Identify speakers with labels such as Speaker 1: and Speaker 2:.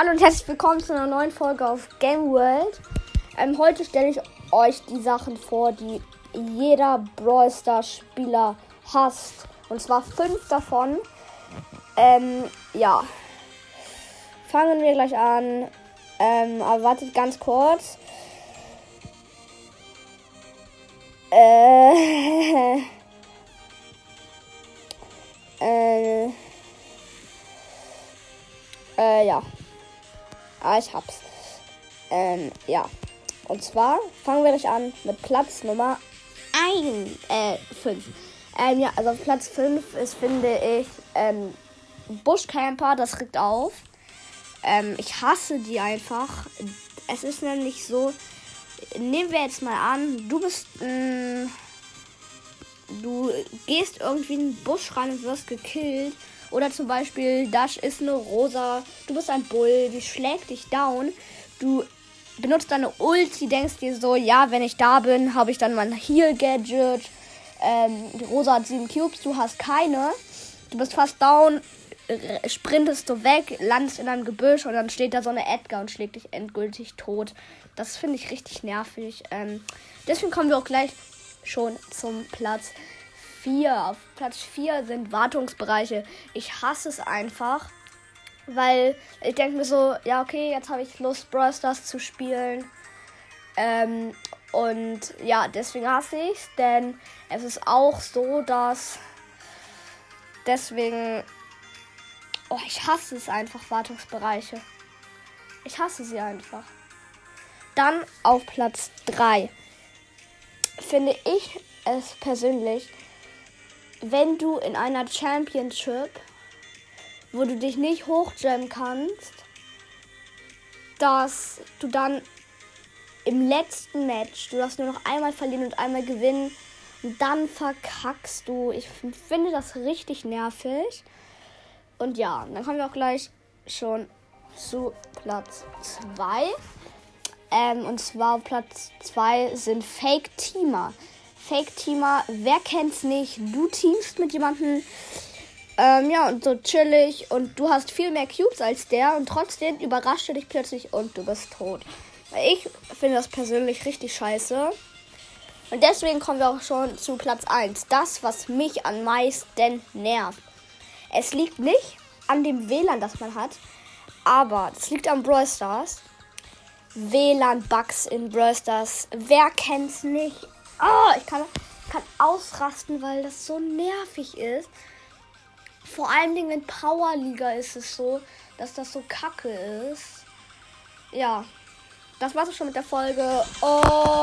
Speaker 1: Hallo und herzlich willkommen zu einer neuen Folge auf Game World. Ähm, heute stelle ich euch die Sachen vor, die jeder Brawl Stars Spieler hasst. Und zwar fünf davon. Ähm, ja. Fangen wir gleich an. Ähm, aber wartet ganz kurz. Äh. äh. Äh, ja. Ah, ich hab's. Ähm, ja. Und zwar fangen wir gleich an mit Platz Nummer 1, äh, 5. Ähm, ja, also Platz 5 ist, finde ich, ähm, Buschcamper, das regt auf. Ähm, ich hasse die einfach. Es ist nämlich so, nehmen wir jetzt mal an, du bist, mh, du gehst irgendwie in den Busch rein und wirst gekillt oder zum Beispiel, Dash ist eine Rosa, du bist ein Bull, die schlägt dich down. Du benutzt deine Ulti, denkst dir so, ja, wenn ich da bin, habe ich dann mein Heal-Gadget. Ähm, die Rosa hat sieben Cubes, du hast keine. Du bist fast down, sprintest du weg, landest in einem Gebüsch und dann steht da so eine Edgar und schlägt dich endgültig tot. Das finde ich richtig nervig. Ähm, deswegen kommen wir auch gleich schon zum Platz 4. Auf Platz 4 sind Wartungsbereiche. Ich hasse es einfach, weil ich denke mir so, ja, okay, jetzt habe ich Lust, Brawl Stars zu spielen. Ähm, und ja, deswegen hasse ich es, denn es ist auch so, dass deswegen, oh, ich hasse es einfach, Wartungsbereiche. Ich hasse sie einfach. Dann auf Platz 3 finde ich es persönlich wenn du in einer Championship, wo du dich nicht hochjammen kannst, dass du dann im letzten Match, du darfst nur noch einmal verlieren und einmal gewinnen, und dann verkackst du. Ich finde das richtig nervig. Und ja, dann kommen wir auch gleich schon zu Platz 2. Ähm, und zwar Platz 2 sind Fake-Teamer. Fake-Teamer, wer kennt's nicht? Du teamst mit jemandem, ähm, ja, und so chillig und du hast viel mehr Cubes als der und trotzdem überrascht er dich plötzlich und du bist tot. Ich finde das persönlich richtig scheiße. Und deswegen kommen wir auch schon zu Platz 1. Das, was mich am meisten nervt. Es liegt nicht an dem WLAN, das man hat, aber es liegt am Brawl Stars. WLAN-Bugs in Brawl Stars. Wer kennt's nicht? Oh, ich kann, kann ausrasten, weil das so nervig ist. Vor allen Dingen in Powerliga ist es so, dass das so kacke ist. Ja, das war's schon mit der Folge tschüss.